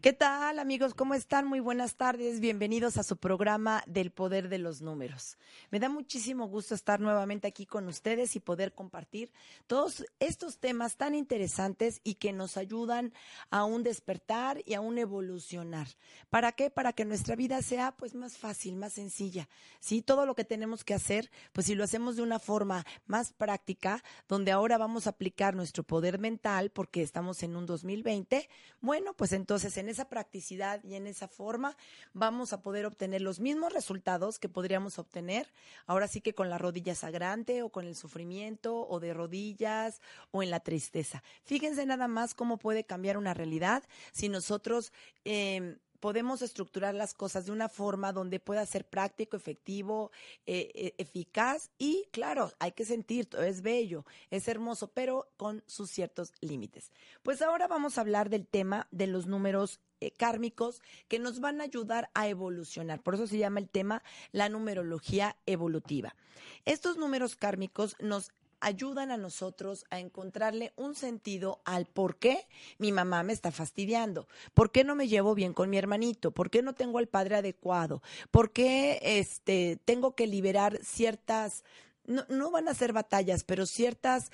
¿Qué tal amigos? ¿Cómo están? Muy buenas tardes. Bienvenidos a su programa del Poder de los Números. Me da muchísimo gusto estar nuevamente aquí con ustedes y poder compartir todos estos temas tan interesantes y que nos ayudan a un despertar y a un evolucionar. ¿Para qué? Para que nuestra vida sea pues más fácil, más sencilla. Sí, todo lo que tenemos que hacer, pues si lo hacemos de una forma más práctica, donde ahora vamos a aplicar nuestro poder mental porque estamos en un 2020, bueno, pues entonces en esa practicidad y en esa forma vamos a poder obtener los mismos resultados que podríamos obtener ahora sí que con la rodilla sagrante o con el sufrimiento o de rodillas o en la tristeza. Fíjense nada más cómo puede cambiar una realidad si nosotros... Eh, podemos estructurar las cosas de una forma donde pueda ser práctico, efectivo, eh, eh, eficaz y claro, hay que sentir, es bello, es hermoso, pero con sus ciertos límites. Pues ahora vamos a hablar del tema de los números eh, kármicos que nos van a ayudar a evolucionar. Por eso se llama el tema la numerología evolutiva. Estos números kármicos nos ayudan a nosotros a encontrarle un sentido al por qué mi mamá me está fastidiando, por qué no me llevo bien con mi hermanito, por qué no tengo al padre adecuado, por qué este, tengo que liberar ciertas no, no, van a ser batallas, pero ciertas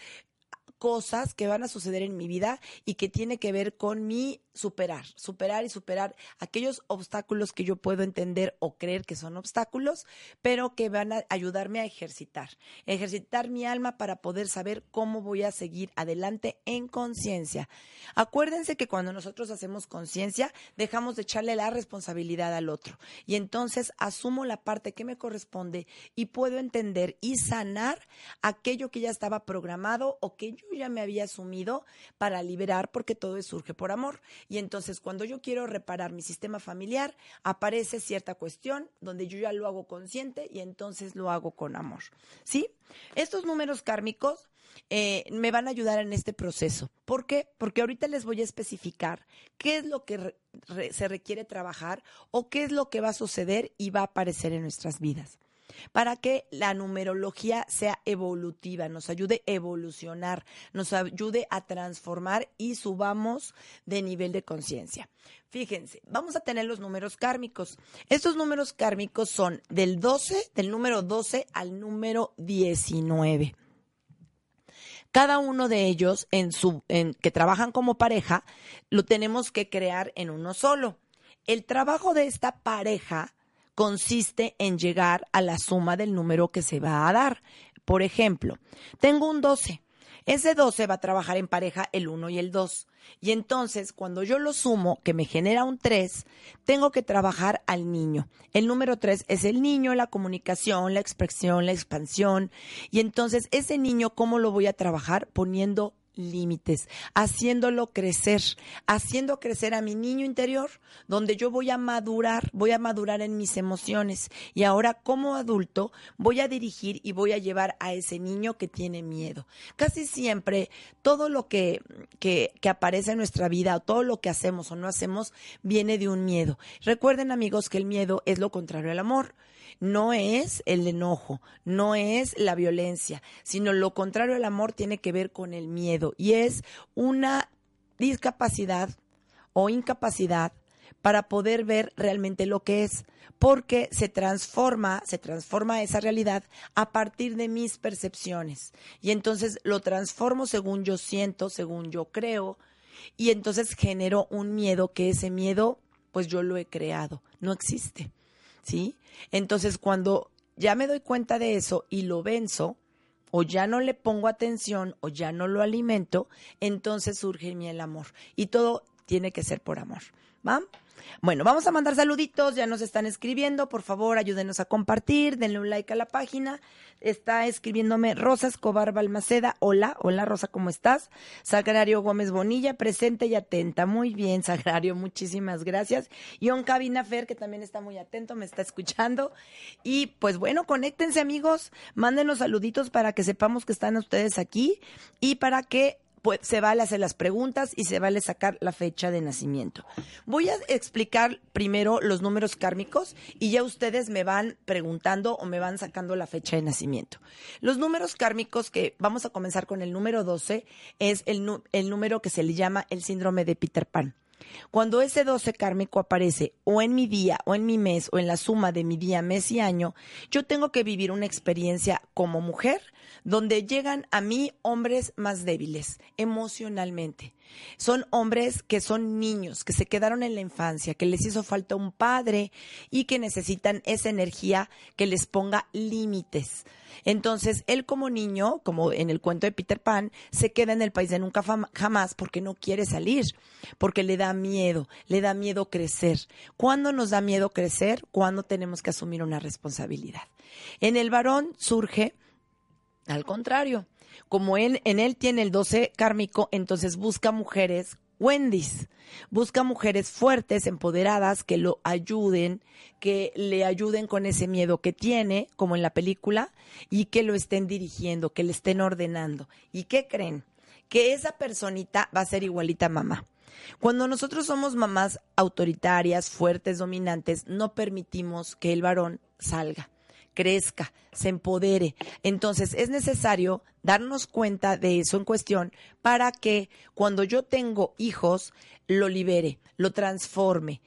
cosas que van a suceder en mi vida y que tiene que ver con mi superar, superar y superar aquellos obstáculos que yo puedo entender o creer que son obstáculos, pero que van a ayudarme a ejercitar, ejercitar mi alma para poder saber cómo voy a seguir adelante en conciencia. Acuérdense que cuando nosotros hacemos conciencia, dejamos de echarle la responsabilidad al otro y entonces asumo la parte que me corresponde y puedo entender y sanar aquello que ya estaba programado o que yo ya me había asumido para liberar porque todo surge por amor. Y entonces cuando yo quiero reparar mi sistema familiar, aparece cierta cuestión donde yo ya lo hago consciente y entonces lo hago con amor. ¿Sí? Estos números kármicos eh, me van a ayudar en este proceso. ¿Por qué? Porque ahorita les voy a especificar qué es lo que se requiere trabajar o qué es lo que va a suceder y va a aparecer en nuestras vidas para que la numerología sea evolutiva, nos ayude a evolucionar, nos ayude a transformar y subamos de nivel de conciencia. Fíjense, vamos a tener los números kármicos. Estos números kármicos son del 12, del número 12 al número 19 cada uno de ellos en su en, que trabajan como pareja lo tenemos que crear en uno solo. El trabajo de esta pareja consiste en llegar a la suma del número que se va a dar. Por ejemplo, tengo un 12. Ese 12 va a trabajar en pareja el 1 y el 2. Y entonces, cuando yo lo sumo, que me genera un 3, tengo que trabajar al niño. El número 3 es el niño, la comunicación, la expresión, la expansión. Y entonces, ese niño, ¿cómo lo voy a trabajar? Poniendo límites, haciéndolo crecer, haciendo crecer a mi niño interior, donde yo voy a madurar, voy a madurar en mis emociones y ahora como adulto voy a dirigir y voy a llevar a ese niño que tiene miedo. Casi siempre todo lo que, que, aparece en nuestra vida o todo lo que hacemos o no hacemos viene de un miedo. Recuerden amigos que el miedo es lo contrario al amor no es el enojo, no es la violencia, sino lo contrario al amor tiene que ver con el miedo y es una discapacidad o incapacidad para poder ver realmente lo que es, porque se transforma, se transforma esa realidad a partir de mis percepciones. Y entonces lo transformo según yo siento, según yo creo, y entonces genero un miedo que ese miedo, pues yo lo he creado, no existe. ¿Sí? Entonces cuando ya me doy cuenta de eso y lo venzo, o ya no le pongo atención o ya no lo alimento, entonces surge en mí el amor. Y todo tiene que ser por amor. ¿Va? Bueno, vamos a mandar saluditos, ya nos están escribiendo, por favor ayúdenos a compartir, denle un like a la página. Está escribiéndome Rosa Escobar Balmaceda, hola, hola Rosa, ¿cómo estás? Sagrario Gómez Bonilla, presente y atenta, muy bien Sagrario, muchísimas gracias. Y un Cabina Fer, que también está muy atento, me está escuchando. Y pues bueno, conéctense amigos, mándenos saluditos para que sepamos que están ustedes aquí y para que se vale hacer las preguntas y se vale sacar la fecha de nacimiento. Voy a explicar primero los números kármicos y ya ustedes me van preguntando o me van sacando la fecha de nacimiento. Los números kármicos que vamos a comenzar con el número 12 es el, el número que se le llama el síndrome de Peter Pan. Cuando ese 12 kármico aparece o en mi día o en mi mes o en la suma de mi día, mes y año, yo tengo que vivir una experiencia como mujer donde llegan a mí hombres más débiles emocionalmente. Son hombres que son niños, que se quedaron en la infancia, que les hizo falta un padre y que necesitan esa energía que les ponga límites. Entonces, él como niño, como en el cuento de Peter Pan, se queda en el país de nunca jamás porque no quiere salir, porque le da miedo, le da miedo crecer. ¿Cuándo nos da miedo crecer? Cuando tenemos que asumir una responsabilidad. En el varón surge al contrario, como en él tiene el 12 kármico, entonces busca mujeres Wendy's. Busca mujeres fuertes, empoderadas, que lo ayuden, que le ayuden con ese miedo que tiene, como en la película, y que lo estén dirigiendo, que le estén ordenando. ¿Y qué creen? Que esa personita va a ser igualita mamá. Cuando nosotros somos mamás autoritarias, fuertes, dominantes, no permitimos que el varón salga crezca, se empodere. Entonces es necesario darnos cuenta de eso en cuestión para que cuando yo tengo hijos, lo libere, lo transforme,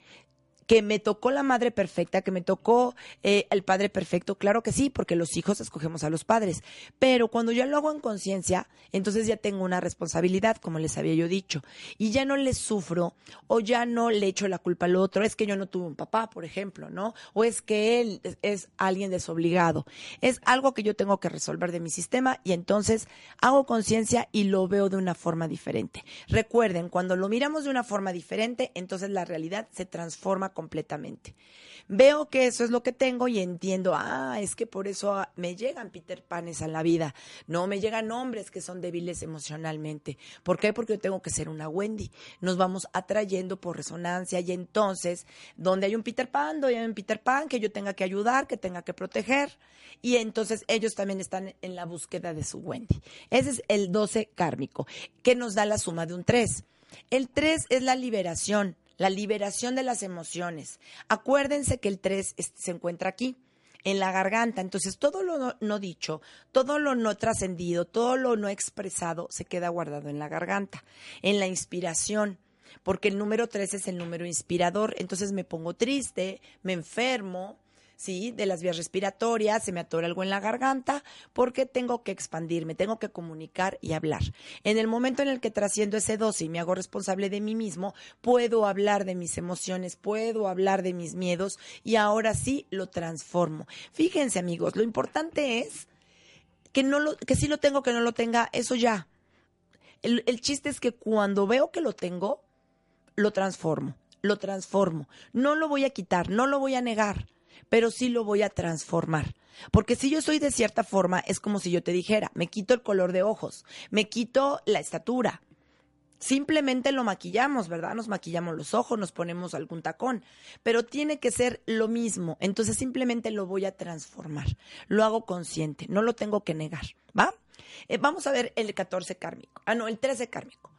que me tocó la madre perfecta, que me tocó eh, el padre perfecto, claro que sí, porque los hijos escogemos a los padres. Pero cuando ya lo hago en conciencia, entonces ya tengo una responsabilidad, como les había yo dicho, y ya no le sufro o ya no le echo la culpa al otro. Es que yo no tuve un papá, por ejemplo, ¿no? O es que él es alguien desobligado. Es algo que yo tengo que resolver de mi sistema y entonces hago conciencia y lo veo de una forma diferente. Recuerden, cuando lo miramos de una forma diferente, entonces la realidad se transforma completamente. Veo que eso es lo que tengo y entiendo, ah, es que por eso me llegan Peter Panes a la vida. No, me llegan hombres que son débiles emocionalmente. ¿Por qué? Porque yo tengo que ser una Wendy. Nos vamos atrayendo por resonancia y entonces, donde hay un Peter Pan, donde hay un Peter Pan que yo tenga que ayudar, que tenga que proteger. Y entonces ellos también están en la búsqueda de su Wendy. Ese es el 12 kármico, que nos da la suma de un 3. El 3 es la liberación la liberación de las emociones. Acuérdense que el 3 se encuentra aquí en la garganta. Entonces, todo lo no, dicho, todo lo no trascendido, todo lo no expresado se queda guardado en la garganta, en la inspiración, porque el número 3 es el número inspirador. Entonces me pongo triste, me enfermo, ¿sí? De las vías respiratorias, se me atora algo en la garganta, porque tengo que expandirme, tengo que comunicar y hablar. En el momento en el que trasciendo ese 12 y me hago responsable de mí mismo, puedo hablar de mis emociones, puedo hablar de mis miedos y ahora sí lo transformo. Fíjense, amigos, lo importante es que no lo, que sí lo tengo, que no lo tenga, eso ya. El, el chiste es que cuando veo que lo tengo, lo transformo, lo transformo. No lo voy a quitar, no lo voy a negar pero sí lo voy a transformar. Porque si yo soy de cierta forma, es como si yo te dijera, me quito el color de ojos, me quito la estatura. Simplemente lo maquillamos, ¿verdad? Nos maquillamos los ojos, nos ponemos algún tacón, pero tiene que ser lo mismo. Entonces simplemente lo voy a transformar. Lo hago consciente, no lo tengo que negar, ¿va? Eh, vamos a ver el 14 kármico. Ah, no, el 13 kármico.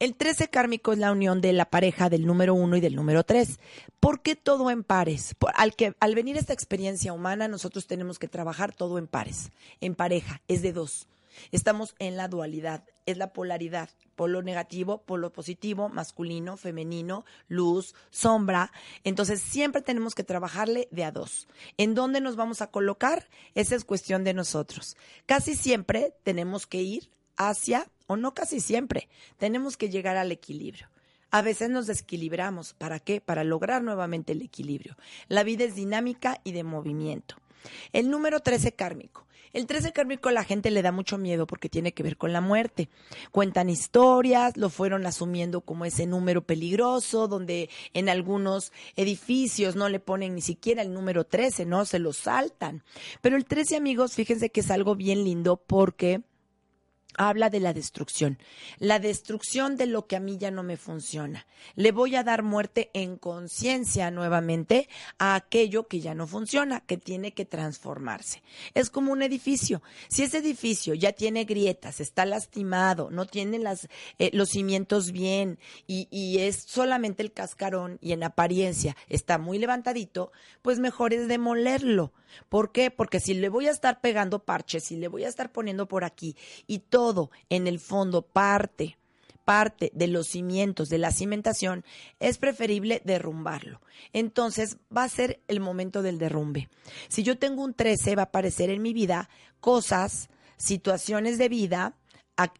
El 13 kármico es la unión de la pareja del número 1 y del número 3. ¿Por qué todo en pares? al, que, al venir esta experiencia humana, nosotros tenemos que trabajar todo en pares, en pareja, es de dos. Estamos en la dualidad. es la polaridad, polo negativo, polo positivo, masculino, femenino, luz, sombra. Entonces siempre tenemos que trabajarle de a dos. ¿En dónde nos vamos a colocar? Esa es cuestión de nosotros. Casi siempre tenemos que ir hacia, o no casi siempre, tenemos que llegar al equilibrio. A veces nos desequilibramos. ¿Para qué? Para lograr nuevamente el equilibrio. La vida es dinámica y de movimiento. El número 13 kármico. El 13 kármico a la gente le da mucho miedo porque tiene que ver con la muerte. Cuentan historias, lo fueron asumiendo como ese número peligroso, donde en algunos edificios no le ponen ni siquiera el número 13, no, se lo saltan. Pero el 13, amigos, fíjense que es algo bien lindo porque habla de la destrucción, la destrucción de lo que a mí ya no me funciona. Le voy a dar muerte en conciencia nuevamente a aquello que ya no funciona, que tiene que transformarse. Es como un edificio. Si ese edificio ya tiene grietas, está lastimado, no tiene eh, los cimientos bien y, y es solamente el cascarón y en apariencia está muy levantadito, pues mejor es demolerlo. ¿Por qué? Porque si le voy a estar pegando parches, si le voy a estar poniendo por aquí y todo en el fondo parte parte de los cimientos de la cimentación, es preferible derrumbarlo. Entonces va a ser el momento del derrumbe. Si yo tengo un 13, va a aparecer en mi vida cosas, situaciones de vida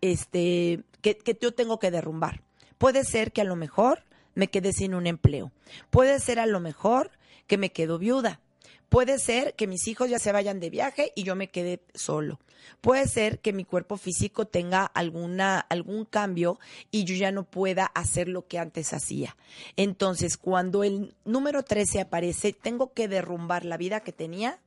este, que, que yo tengo que derrumbar. Puede ser que a lo mejor me quede sin un empleo. Puede ser a lo mejor que me quedo viuda. Puede ser que mis hijos ya se vayan de viaje y yo me quede solo. Puede ser que mi cuerpo físico tenga alguna, algún cambio y yo ya no pueda hacer lo que antes hacía. Entonces, cuando el número 13 aparece, tengo que derrumbar la vida que tenía,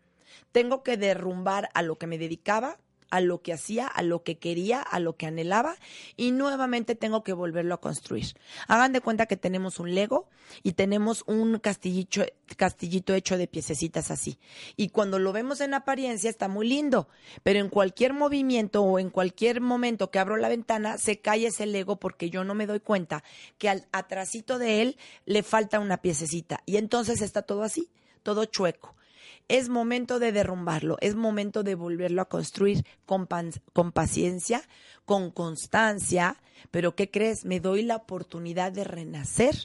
tengo que derrumbar a lo que me dedicaba, a lo que hacía, a lo que quería, a lo que anhelaba y nuevamente tengo que volverlo a construir. Hagan de cuenta que tenemos un Lego y tenemos un castillito, castillito hecho de piececitas así. Y cuando lo vemos en apariencia está muy lindo, pero en cualquier movimiento o en cualquier momento que abro la ventana se cae ese Lego porque yo no me doy cuenta que al atrasito de él le falta una piececita y entonces está todo así, todo chueco es momento de derrumbarlo, es momento de volverlo a construir con, con paciencia, con constancia, pero ¿qué crees? Me doy la oportunidad de renacer,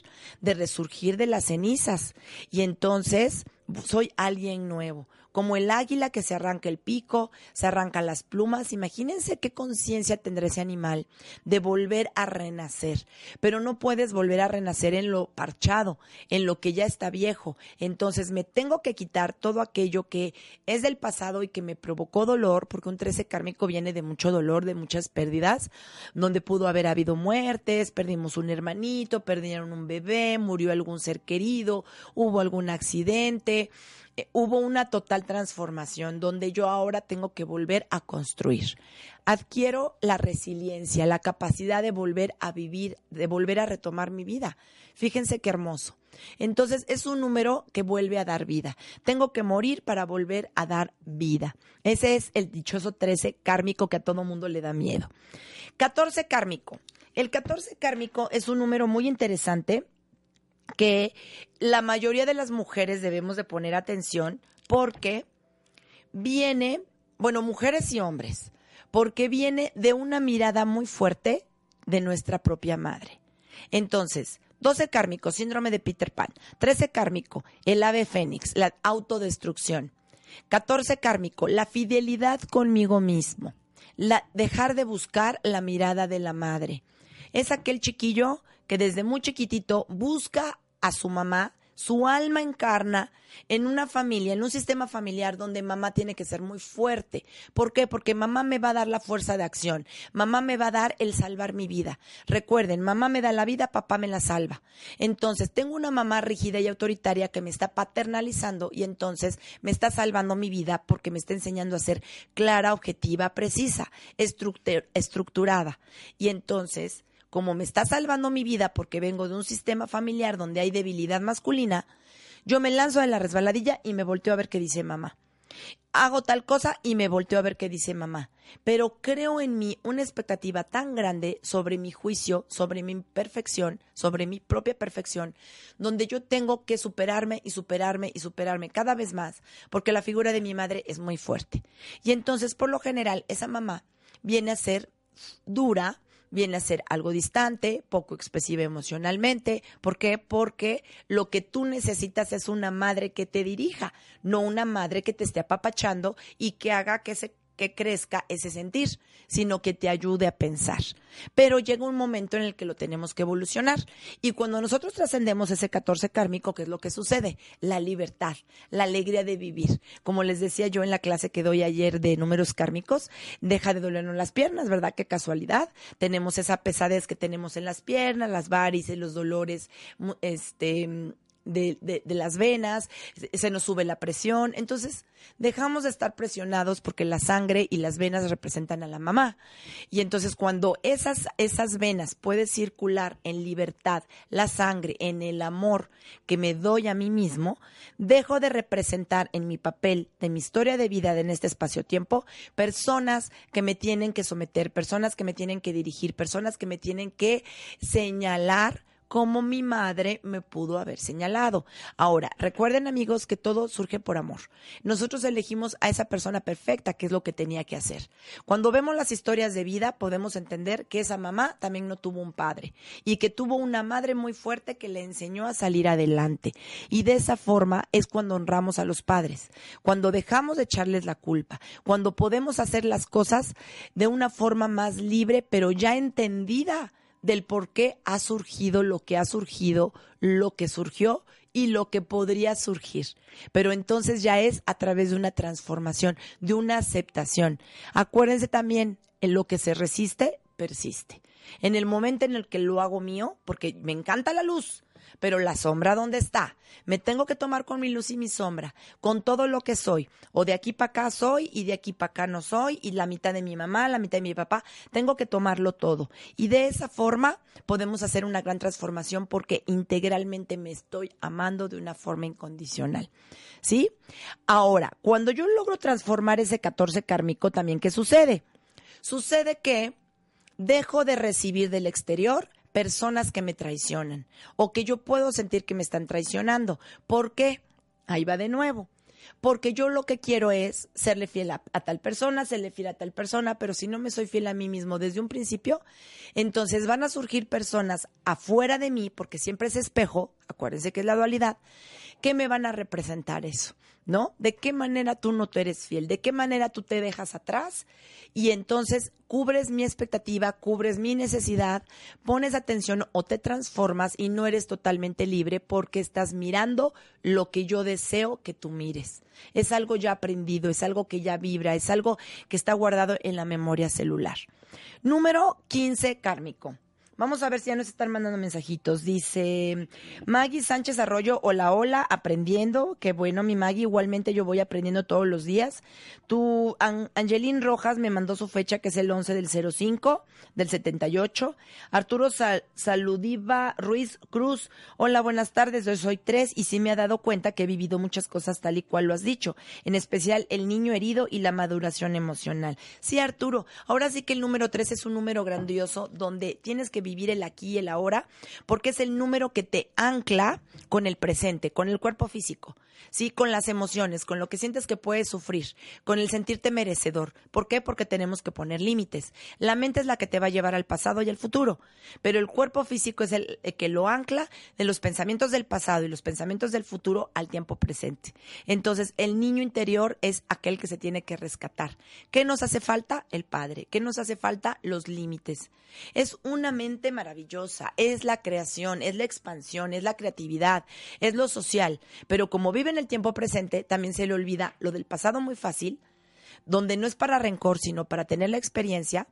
de resurgir de las cenizas y entonces soy alguien nuevo, como el águila que se arranca el pico, se arranca las plumas. Imagínense qué conciencia tendrá ese animal de volver a renacer. Pero no puedes volver a renacer en lo parchado, en lo que ya está viejo. Entonces me tengo que quitar todo aquello que es del pasado y que me provocó dolor, porque un 13 kármico viene de mucho dolor, de muchas pérdidas, donde pudo haber habido muertes, perdimos un hermanito, perdieron un bebé, murió algún ser querido, hubo algún accidente eh, hubo una total transformación donde yo ahora tengo que volver a construir. Adquiero la resiliencia, la capacidad de volver a vivir, de volver a retomar mi vida. Fíjense qué hermoso. Entonces es un número que vuelve a dar vida. Tengo que morir para volver a dar vida. Ese es el dichoso 13 kármico que a todo mundo le da miedo. 14 kármico. El 14 kármico es un número muy interesante que la mayoría de las mujeres debemos de poner atención porque viene, bueno, mujeres y hombres, porque viene de una mirada muy fuerte de nuestra propia madre. Entonces, 12 kármico, síndrome de Peter Pan. 13 kármico, el ave fénix, la autodestrucción. 14 kármico, la fidelidad conmigo mismo. La, dejar de buscar la mirada de la madre. Es aquel chiquillo que desde muy chiquitito busca a su mamá, su alma encarna en una familia, en un sistema familiar donde mamá tiene que ser muy fuerte. ¿Por qué? Porque mamá me va a dar la fuerza de acción, mamá me va a dar el salvar mi vida. Recuerden, mamá me da la vida, papá me la salva. Entonces, tengo una mamá rígida y autoritaria que me está paternalizando y entonces me está salvando mi vida porque me está enseñando a ser clara, objetiva, precisa, estructurada. Y entonces, como me está salvando mi vida porque vengo de un sistema familiar donde hay debilidad masculina, yo me lanzo de la resbaladilla y me volteo a ver qué dice mamá. Hago tal cosa y me volteo a ver qué dice mamá. Pero creo en mí una expectativa tan grande sobre mi juicio, sobre mi perfección, sobre mi propia perfección, donde yo tengo que superarme y superarme y superarme cada vez más, porque la figura de mi madre es muy fuerte. Y entonces, por lo general, esa mamá viene a ser dura, viene a ser algo distante, poco expresiva emocionalmente. ¿Por qué? Porque lo que tú necesitas es una madre que te dirija, no una madre que te esté apapachando y que haga que se que crezca ese sentir, sino que te ayude a pensar. Pero llega un momento en el que lo tenemos que evolucionar. Y cuando nosotros trascendemos ese 14 kármico, ¿qué es lo que sucede? La libertad, la alegría de vivir. Como les decía yo en la clase que doy ayer de números kármicos, deja de dolernos las piernas, ¿verdad? Qué casualidad. Tenemos esa pesadez que tenemos en las piernas, las varices, los dolores, este, de, de, las venas, se nos sube la presión. Entonces, dejamos de estar presionados porque la sangre y las venas representan a la mamá. Y entonces, cuando esas, esas venas puede circular en libertad, la sangre, en el amor que me doy a mí mismo, dejo de representar en mi papel de mi historia de vida en este espacio-tiempo personas que me tienen que someter, personas que me tienen que dirigir, personas que me tienen que señalar como mi madre me pudo haber señalado. Ahora, recuerden amigos que todo surge por amor. Nosotros elegimos a esa persona perfecta, que es lo que tenía que hacer. Cuando vemos las historias de vida, podemos entender que esa mamá también no tuvo un padre y que tuvo una madre muy fuerte que le enseñó a salir adelante. Y de esa forma es cuando honramos a los padres, cuando dejamos de echarles la culpa, cuando podemos hacer las cosas de una forma más libre, pero ya entendida del por qué ha surgido lo que ha surgido, lo que surgió y lo que podría surgir. Pero entonces ya es a través de una transformación, de una aceptación. Acuérdense también, en lo que se resiste, persiste. En el momento en el que lo hago mío, porque me encanta la luz, pero la sombra, ¿dónde está? Me tengo que tomar con mi luz y mi sombra, con todo lo que soy. O de aquí para acá soy y de aquí para acá no soy, y la mitad de mi mamá, la mitad de mi papá. Tengo que tomarlo todo. Y de esa forma podemos hacer una gran transformación porque integralmente me estoy amando de una forma incondicional. ¿Sí? Ahora, cuando yo logro transformar ese 14 kármico, también, ¿qué sucede? Sucede que dejo de recibir del exterior personas que me traicionan o que yo puedo sentir que me están traicionando. ¿Por qué? Ahí va de nuevo. Porque yo lo que quiero es serle fiel a, tal persona, serle fiel a tal persona, pero si no me soy fiel a mí mismo desde un principio, entonces van a surgir personas afuera de mí, porque siempre es espejo, acuérdense que es la dualidad, que me van a representar eso. ¿No? ¿De qué manera tú no te eres fiel? ¿De qué manera tú te dejas atrás? Y entonces cubres mi expectativa, cubres mi necesidad, pones atención o te transformas y no eres totalmente libre porque estás mirando lo que yo deseo que tú mires. Es algo ya aprendido, es algo que ya vibra, es algo que está guardado en la memoria celular. Número 15, kármico. Vamos a ver si ya nos están mandando mensajitos. Dice Maggie Sánchez Arroyo, hola, hola, aprendiendo. Qué bueno, mi Maggie. Igualmente yo voy aprendiendo todos los días. Tu Angelín Rojas me mandó su fecha, que es el 11 del 05 del 78. Arturo Saludiva Ruiz Cruz, hola, buenas tardes. Yo soy tres y sí me ha dado cuenta que he vivido muchas cosas tal y cual lo has dicho. En especial el niño herido y la maduración emocional. Sí, Arturo, ahora sí que el número tres es un número grandioso donde tienes que vivir el aquí y el ahora, porque es el número que te ancla con el presente, con el cuerpo físico, ¿sí? Con las emociones, con lo que sientes que puedes sufrir, con el sentirte merecedor. ¿Por qué? Porque tenemos que poner límites. La mente es la que te va a llevar al pasado y al futuro, pero el cuerpo físico es el, que lo ancla de los pensamientos del pasado y los pensamientos del futuro al tiempo presente. Entonces, el niño interior es aquel que se tiene que rescatar. ¿Qué nos hace falta? El padre. ¿Qué nos hace falta? Los límites. Es una mente maravillosa, es la creación, es la expansión, es la creatividad, es lo social, pero como vive en el tiempo presente, también se le olvida lo del pasado muy fácil, donde no es para rencor, sino para tener la experiencia,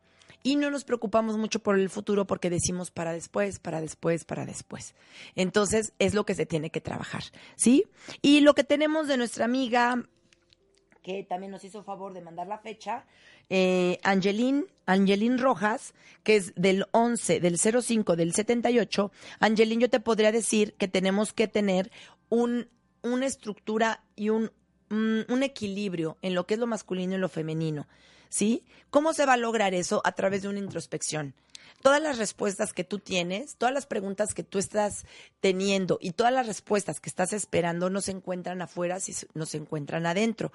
y no nos preocupamos mucho por el futuro porque decimos para después, para después, para después. Entonces es lo que se tiene que trabajar, ¿sí? Y lo que tenemos de nuestra amiga, que también nos hizo favor de mandar la fecha, eh, Angelín, Angelín Rojas, que es del 11, del 05, del 78, Angelín, yo te podría decir que tenemos que tener un, una estructura y un, un equilibrio en lo que es lo masculino y lo femenino. ¿Sí? ¿Cómo se va a lograr eso? A través de una introspección. Todas las respuestas que tú tienes, todas las preguntas que tú estás teniendo y todas las respuestas que estás esperando no se encuentran afuera, no se encuentran adentro.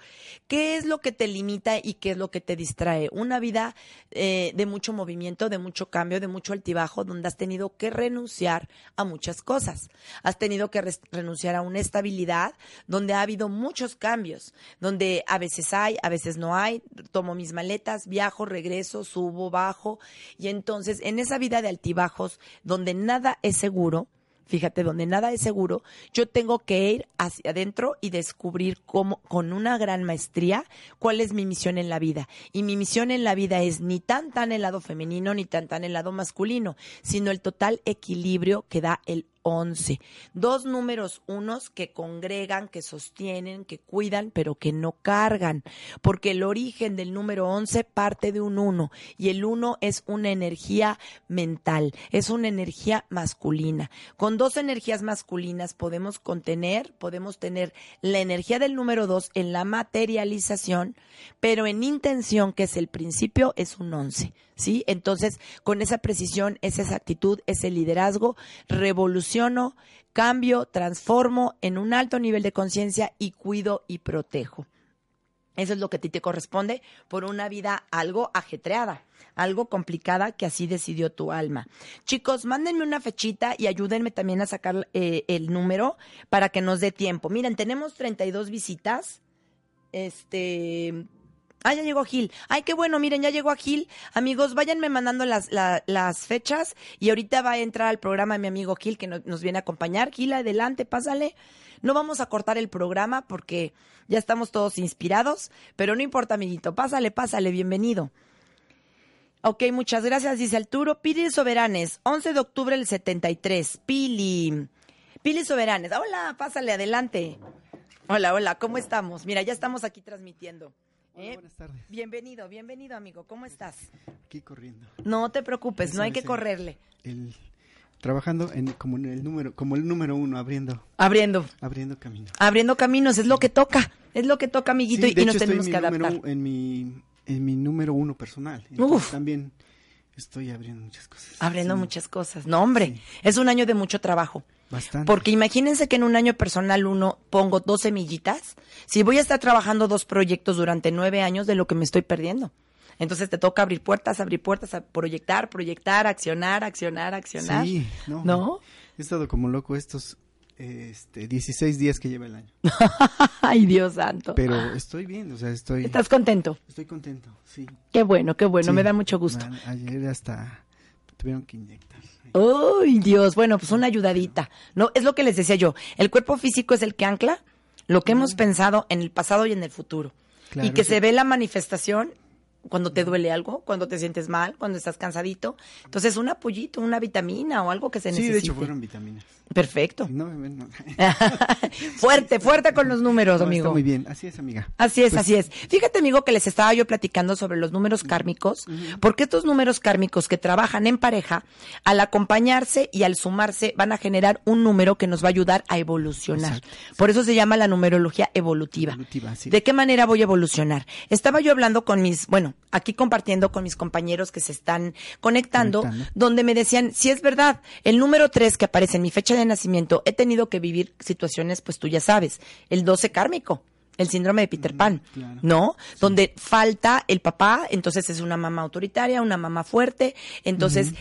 ¿Qué es lo que te limita y qué es lo que te distrae? Una vida eh, de mucho movimiento, de mucho cambio, de mucho altibajo, donde has tenido que renunciar a muchas cosas. Has tenido que renunciar a una estabilidad donde ha habido muchos cambios, donde a veces hay, a veces no hay, tomo mis maletas, viajo, regreso, subo, bajo, y entonces en esa vida de altibajos, donde nada es seguro, fíjate, donde nada es seguro, yo tengo que ir hacia adentro y descubrir cómo, con una gran maestría, cuál es mi misión en la vida. Y mi misión en la vida es ni tan tan el lado femenino, ni tan tan el lado masculino, sino el total equilibrio que da el 11. Dos números unos que congregan, que sostienen, que cuidan, pero que no cargan, porque el origen del número 11 parte de un 1 y el 1 es una energía mental, es una energía masculina. Con dos energías masculinas podemos contener, podemos tener la energía del número 2 en la materialización, pero en intención, que es el principio, es un 11. ¿Sí? Entonces, con esa precisión, esa exactitud, ese liderazgo, revoluciono, cambio, transformo en un alto nivel de conciencia y cuido y protejo. Eso es lo que a ti te corresponde por una vida algo ajetreada, algo complicada que así decidió tu alma. Chicos, mándenme una fechita y ayúdenme también a sacar eh, el número para que nos dé tiempo. Miren, tenemos 32 visitas. Este, Ah, ya llegó Gil. Ay, qué bueno, miren, ya llegó a Gil. Amigos, váyanme mandando las, las fechas y ahorita va a entrar al programa mi amigo Gil que nos, viene a acompañar. Gil, adelante, pásale. No vamos a cortar el programa porque ya estamos todos inspirados, pero no importa, amiguito. Pásale, pásale, bienvenido. Ok, muchas gracias, dice Arturo. Pili Soberanes, 11 de octubre del 73. Pili. Pili Soberanes. Hola, pásale, adelante. Hola, hola, ¿cómo estamos? Mira, ya estamos aquí transmitiendo. ¿Eh? buenas tardes. Bienvenido, bienvenido, amigo. ¿Cómo estás? Aquí corriendo. No te preocupes, no hay que correrle. El, trabajando en como en el número, como el número uno, abriendo. Abriendo. Abriendo caminos. Abriendo caminos, es lo que toca, es lo que toca, amiguito, y, nos tenemos que adaptar. en mi, en mi número uno personal. También estoy abriendo muchas cosas. Abriendo muchas cosas. No, hombre, es un año de mucho trabajo. Bastante. Porque imagínense que en un año personal uno pongo dos semillitas, si voy a estar trabajando dos proyectos durante nueve años de lo que me estoy perdiendo. Entonces te toca abrir puertas, abrir puertas, proyectar, proyectar, accionar, accionar, accionar. Sí, no. ¿No? He estado como loco estos este, 16 días que lleva el año. Ay, Dios santo. Pero estoy bien, o sea, estoy... ¿Estás contento? Estoy contento, sí. Qué bueno, qué bueno, me da mucho gusto. Ayer hasta tuvieron que inyectar. ¡Ay, Dios! Bueno, pues una ayudadita. No, es lo que les decía yo. El cuerpo físico es el que ancla lo que hemos pensado en el pasado y en el futuro. y que se ve la manifestación cuando te duele algo, cuando te sientes mal, cuando estás cansadito. Entonces, un apoyito, una vitamina o algo que se necesite. Sí, de hecho fueron vitaminas. Perfecto. fuerte, fuerte con los números, amigo. Está muy bien, así es, amiga. Así es, pues así es. Fíjate, amigo, que les estaba yo platicando sobre los números kármicos, porque estos números kármicos que trabajan en pareja, al acompañarse y al sumarse, van a generar un número que nos va a ayudar a evolucionar. Por eso se llama la numerología evolutiva. evolutiva sí. ¿De qué manera voy a evolucionar? Estaba yo hablando con mis, bueno, aquí compartiendo con mis compañeros que se están conectando, donde me decían, si es verdad, el número 3 que aparece en mi fecha de nacimiento he tenido que vivir situaciones, pues tú ya sabes, el 12 kármico, el síndrome de Peter Pan, ¿no? Donde falta el papá, entonces es una mamá autoritaria, una mamá fuerte, entonces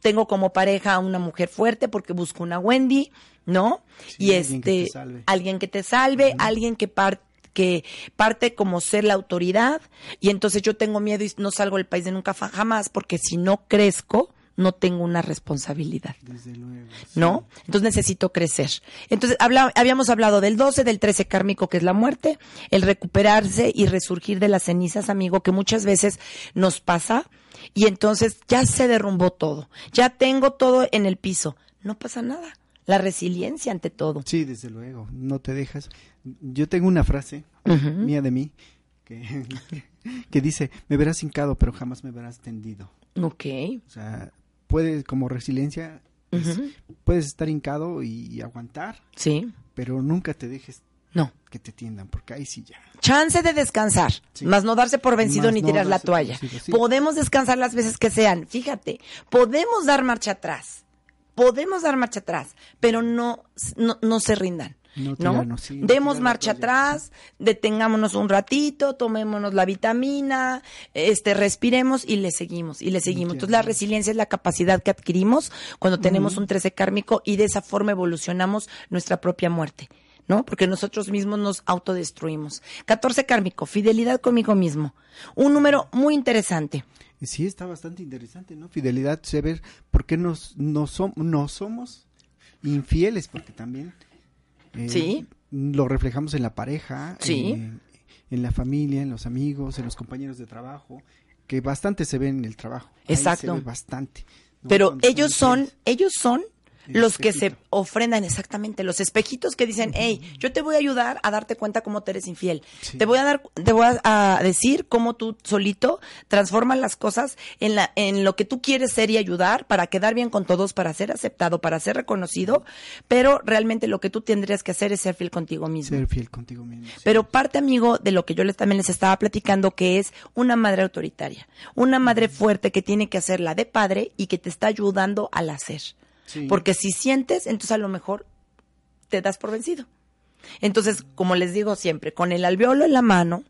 tengo como pareja a una mujer fuerte porque busco una Wendy, ¿no? y este, alguien que te salve, alguien que parte que parte como ser la autoridad y entonces yo tengo miedo y no salgo del país de nunca jamás porque si no crezco, no tengo una responsabilidad. Desde luego. ¿No? Entonces necesito crecer. Entonces habíamos hablado del 12, del 13 kármico, que es la muerte, el recuperarse y resurgir de las cenizas, amigo, que muchas veces nos pasa. Y entonces ya se derrumbó todo. Ya tengo todo en el piso. No pasa nada. La resiliencia ante todo. Sí, desde luego. No te dejas. Yo tengo una frase mía de mí que, que dice, me verás hincado, pero jamás me verás tendido. Ok. O sea, puedes, como resiliencia, puedes estar hincado y, aguantar. Sí. Pero nunca te dejes No. Que te tiendan, porque ahí sí ya. Chance de descansar, más no darse por vencido Más ni no tirar la toalla. vencido, sí. Podemos descansar las veces que sean. Fíjate, podemos dar marcha atrás. Podemos dar marcha atrás, pero no, no, no se rindan. No Demos marcha atrás, detengámonos un ratito, tomémonos la vitamina, este, respiremos y le seguimos, y le seguimos. Entonces la resiliencia es la capacidad que adquirimos cuando tenemos un 13 kármico y de esa forma evolucionamos nuestra propia muerte. ¿No? Porque nosotros mismos nos autodestruimos. 14 kármico, fidelidad conmigo mismo. Un número muy interesante. Sí, está bastante interesante, ¿no? Fidelidad, saber por qué nos, no, som- no somos infieles, porque también eh, Sí. lo reflejamos en la pareja, Sí. eh, en la familia, en los amigos, en los compañeros de trabajo, que bastante se ve en el trabajo. Ahí Exacto. se ve bastante. ¿no? Pero Cuando ellos son, infieles. ellos son Los que se ofrendan exactamente, los espejitos que dicen, hey, yo te voy a ayudar a darte cuenta cómo te eres infiel. Sí. Te voy a dar, te voy a, a decir cómo tú solito transformas las cosas en la, en lo que tú quieres ser y ayudar para quedar bien con todos, para ser aceptado, para ser reconocido, pero realmente lo que tú tendrías que hacer es ser fiel contigo mismo. Ser fiel contigo mismo. sí. Pero parte, amigo, de lo que yo les, también les estaba platicando, que es una madre autoritaria, una madre fuerte que tiene que hacerla de padre y que te está ayudando al hacer. Sí. Porque si sientes, entonces a lo mejor te das por vencido. Entonces, como les digo siempre, con el alveolo en la mano,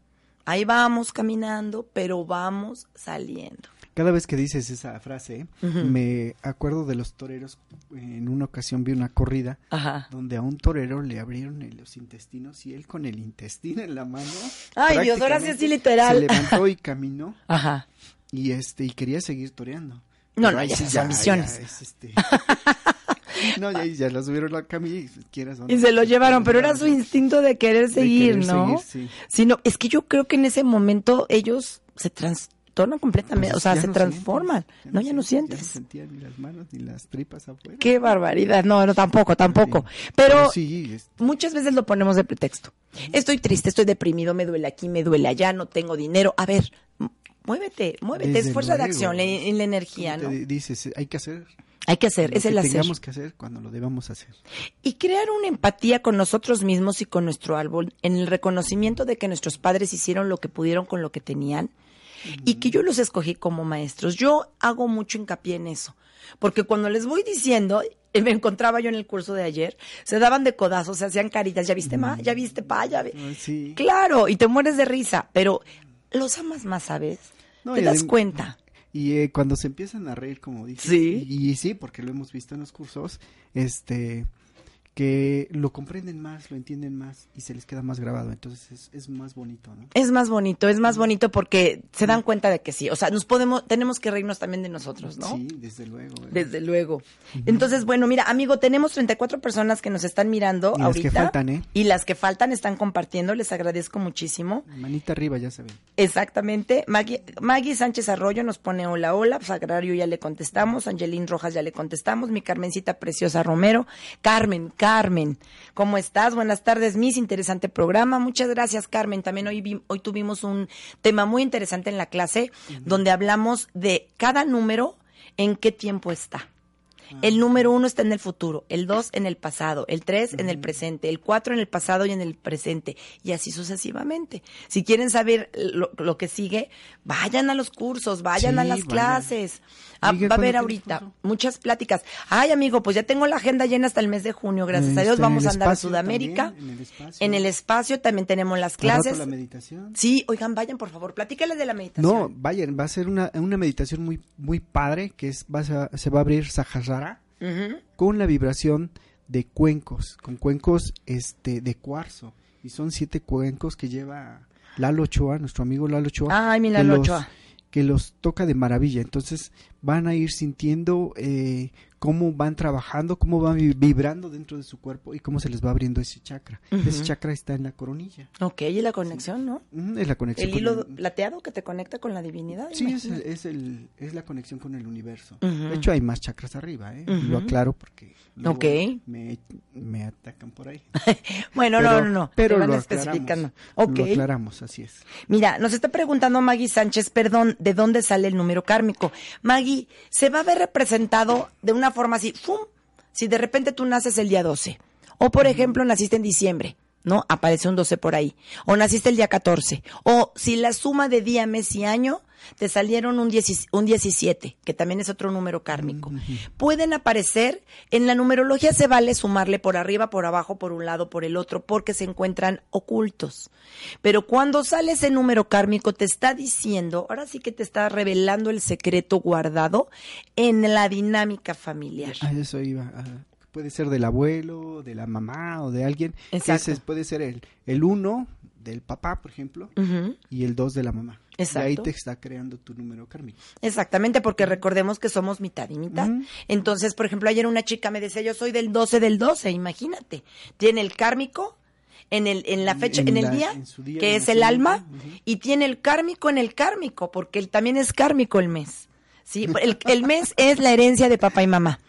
ahí vamos caminando, pero vamos saliendo. Cada vez que dices esa frase, me acuerdo de los toreros. En una ocasión vi una corrida Ajá. donde a un torero le abrieron los intestinos y él con el intestino en la mano. Ay, Dios, ahora sí así literal. Se levantó y caminó Ajá. y este y quería seguir toreando. No, no, ya sí esas ambiciones. ya es, este, no, ya, ya lo subieron a la camilla y quieras no. Y se lo llevaron, pero era su instinto de querer De seguir, querer ¿no? seguir, sí. Sino, es que yo creo que en ese momento ellos se trastornan completamente, Pues o sea, se no transforman. sientes, no, ya no sientes. Ya no sentía ni las manos ni las tripas afuera. Qué barbaridad. No, no, tampoco, tampoco. Pero sí, es- muchas veces lo ponemos de pretexto. Estoy triste, estoy deprimido, me duele aquí, me duele allá, no tengo dinero. A ver, muévete, muévete, Desde es fuerza de acción la- en la energía, ¿no? di- dices, hay que hacer Hay que hacer, lo es el que hacer. tengamos que hacer cuando lo debamos hacer. Y crear una empatía con nosotros mismos y con nuestro árbol, en el reconocimiento de que nuestros padres hicieron lo que pudieron con lo que tenían y que yo los escogí como maestros. Yo hago mucho hincapié en eso, porque cuando les voy diciendo, y me encontraba yo en el curso de ayer, se daban de codazos, se hacían caritas, ¿ya viste ma? ¿Ya viste pa? ¿Ya vi-?" Ah, sí. Claro, y te mueres de risa, pero los amas más, ¿sabes? No, te das cuenta. Y eh, cuando se empiezan a reír, como dices, Sí. y, y sí, porque lo hemos visto en los cursos, este, que lo comprenden más, lo entienden más y se les queda más grabado. Entonces es, es más bonito, ¿no? Es más bonito, es más bonito porque se dan cuenta de que sí. O sea, nos podemos, tenemos que reírnos también de nosotros, ¿no? Sí, desde luego. ¿eh? Desde luego. Entonces, bueno, mira, amigo, tenemos 34 personas que nos están mirando Y las ahorita. que faltan, ¿eh? Y las que faltan están compartiendo, les agradezco muchísimo. Manita arriba, ya saben. Exactamente. Maggie, Maggie Sánchez Arroyo nos pone hola, hola. Sagrario ya le contestamos. Angelín Rojas ya le contestamos. Mi Carmencita Preciosa Romero. Carmen, Carmen, ¿cómo estás? Buenas tardes, Miss. Interesante programa. Muchas gracias, Carmen. También hoy, vi- hoy tuvimos un tema muy interesante en la clase donde hablamos de cada número en qué tiempo está. El número uno está en el futuro, el dos en el pasado, el tres en el presente, el cuatro en el pasado y en el presente, y así sucesivamente. Si quieren saber lo, lo que sigue, vayan a los cursos, vayan Sí, a las clases. Ah, va a haber ¿cuándo ahorita muchas pláticas. Ay, amigo, pues ya tengo la agenda llena hasta el mes de junio, gracias a Este, Dios. en Vamos a andar a Sudamérica. también, en el espacio. En el espacio también tenemos las clases. la meditación. Sí, oigan, vayan por favor, platícales de la meditación. No, vayan, va a ser una, una meditación muy, muy padre que es, va a- se va a abrir Con la vibración de cuencos, con cuencos este de cuarzo. Y son siete cuencos que lleva Lalo Ochoa, nuestro amigo Lalo Ochoa. Ay, mi que los- Ochoa. Que los toca de maravilla. Entonces van a ir sintiendo eh, cómo van trabajando, cómo van vi- vibrando dentro de su cuerpo y cómo se les va abriendo ese chakra. Ese chakra está en la coronilla. Ok, y la conexión, ¿no? Mm, Es la conexión. El hilo el- plateado que te conecta con la divinidad. Sí, es, el- es, el, es la conexión con el universo. De hecho, hay más chakras arriba, ¿eh? Lo aclaro porque luego Ok. me, me atacan por ahí. Bueno, Pero- no, no, no. Pero van lo especificando. aclaramos. Ok. Lo aclaramos, así es. Mira, nos está preguntando Maggie Sánchez, perdón, ¿de dónde sale el número kármico? Maggie, se va a ver representado de una forma así, ¡fum! Si de repente tú naces el día 12, o por ejemplo naciste en diciembre, ¿no? Aparece un 12 por ahí. O naciste el día 14. O si la suma de día, mes y año te salieron un, 17, que también es otro número kármico. Pueden aparecer, en la numerología se vale sumarle por arriba, por abajo, por un lado, por el otro, porque se encuentran ocultos. Pero cuando sale ese número kármico, te está diciendo, ahora sí que te está revelando el secreto guardado en la dinámica familiar. A eso iba. Puede ser del abuelo, de la mamá o de alguien. Exacto. puede ser el, el uno del papá, por ejemplo, y el dos de la mamá. Exacto. Y ahí te está creando tu número kármico. Exactamente, porque recordemos que somos mitad y mitad. Entonces, por ejemplo, ayer una chica me decía, yo soy del 12 del 12, imagínate. Tiene el kármico en el en la fecha en, el día, que es el alma y tiene el kármico en el kármico porque él también es kármico el mes sí el, el, mes es la herencia de papá y mamá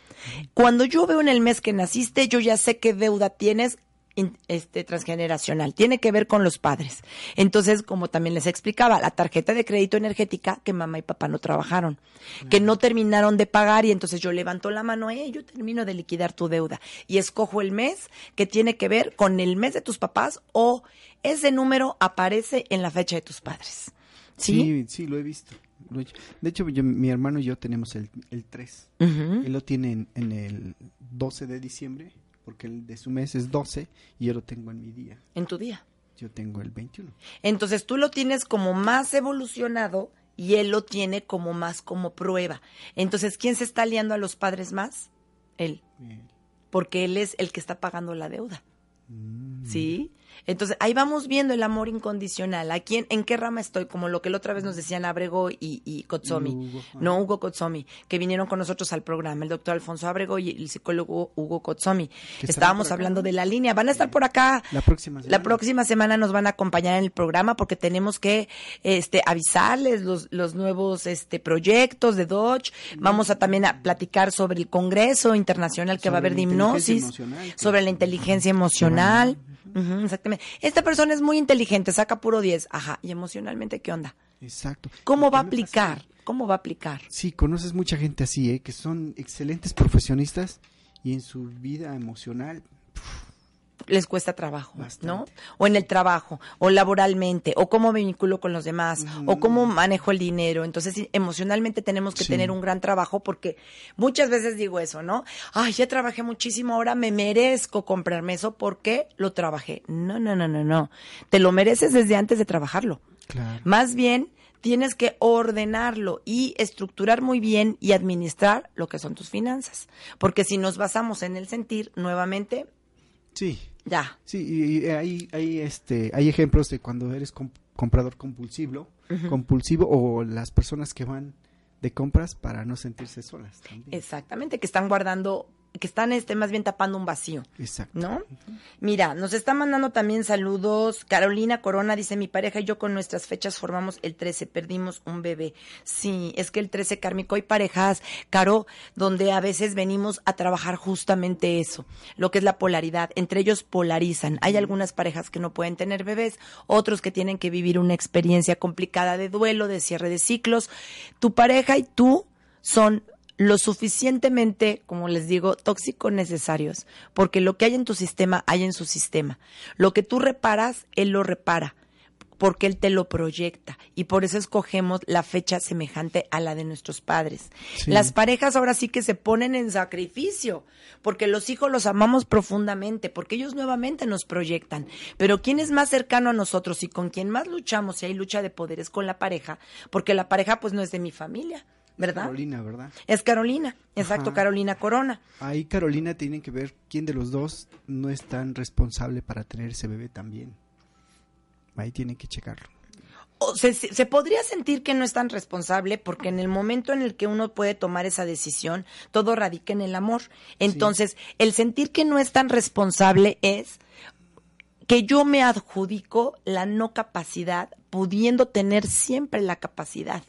cuando yo veo en el mes que naciste yo ya sé qué deuda tienes este, transgeneracional, tiene que ver con los padres. Entonces, como también les explicaba, la tarjeta de crédito energética que mamá y papá no trabajaron, que no terminaron de pagar y entonces yo levanto la mano, eh, yo termino de liquidar tu deuda y escojo el mes que tiene que ver con el mes de tus papás o ese número aparece en la fecha de tus padres. Sí, sí, lo he visto. De hecho, mi hermano y yo tenemos el, el 3. Él lo tiene en, en el 12 de diciembre porque el de su mes es 12 y yo lo tengo en mi día. En tu día. Yo tengo el 21. Entonces tú lo tienes como más evolucionado y él lo tiene como más como prueba. Entonces, ¿quién se está aliando a los padres más? Él. Porque él es el que está pagando la deuda. Mm. ¿Sí? Entonces, ahí vamos viendo el amor incondicional. ¿A quién, en qué rama estoy? Como lo que la otra vez nos decían Abrego y, y Kotsomi. no, Hugo Kotsomi, que vinieron con nosotros al programa, el doctor Alfonso Abrego y el psicólogo Hugo Kotsomi. Estábamos hablando de la línea. Van a estar por acá. La próxima semana. La próxima semana nos van a acompañar en el programa porque tenemos que este, avisarles los, los nuevos este, proyectos de Dodge. Vamos a también a platicar sobre el Congreso Internacional que va a haber de hipnosis, sobre la inteligencia emocional exactamente. Esta persona es muy inteligente, saca puro 10. Ajá. ¿Y emocionalmente qué onda? Exacto. ¿Cómo va a aplicar? ¿Cómo va a aplicar? Sí, conoces mucha gente así, ¿eh? que son excelentes profesionistas y en su vida emocional les cuesta trabajo, ¿no? O en el trabajo, o laboralmente, o cómo me vinculo con los demás, o cómo manejo el dinero. Entonces, emocionalmente tenemos que tener un gran trabajo porque muchas veces digo eso, ¿no? Ay, ya trabajé muchísimo, ahora me merezco comprarme eso porque lo trabajé. No, no, no, no, no. Te lo mereces desde antes de trabajarlo. Más bien, tienes que ordenarlo y estructurar muy bien y administrar lo que son tus finanzas. Porque si nos basamos en el sentir, nuevamente, Sí. Ya. Sí, y hay, hay, este, hay ejemplos de cuando eres comprador compulsivo, compulsivo o las personas que van de compras para no sentirse solas. Exactamente, que están guardando que están este más bien tapando un vacío. Exacto. ¿No? Mira, nos está mandando también saludos. Carolina Corona dice, mi pareja y yo con nuestras fechas formamos el 13, perdimos un bebé. Sí, es que el 13 kármico hay parejas, Caro, donde a veces venimos a trabajar justamente eso, lo que es la polaridad. Entre ellos polarizan. Hay algunas parejas que no pueden tener bebés, otros que tienen que vivir una experiencia complicada de duelo, de cierre de ciclos. Tu pareja y tú son lo suficientemente, como les digo, tóxicos necesarios, porque lo que hay en tu sistema hay en su sistema. Lo que tú reparas, él lo repara, porque él te lo proyecta y por eso escogemos la fecha semejante a la de nuestros padres. Las parejas ahora sí que se ponen en sacrificio, porque los hijos los amamos profundamente, porque ellos nuevamente nos proyectan. Pero quién es más cercano a nosotros y con quién más luchamos si hay lucha de poderes con la pareja, porque la pareja pues no es de mi familia ¿verdad? Carolina, ¿verdad? Es Carolina, exacto, Carolina Corona. Ahí Carolina tiene que ver quién de los dos no es tan responsable para tener ese bebé también. Ahí tiene que checarlo. O se, se, podría sentir que no es tan responsable porque en el momento en el que uno puede tomar esa decisión, todo radica en el amor. Entonces, el sentir que no es tan responsable es que yo me adjudico la no capacidad, pudiendo tener siempre la capacidad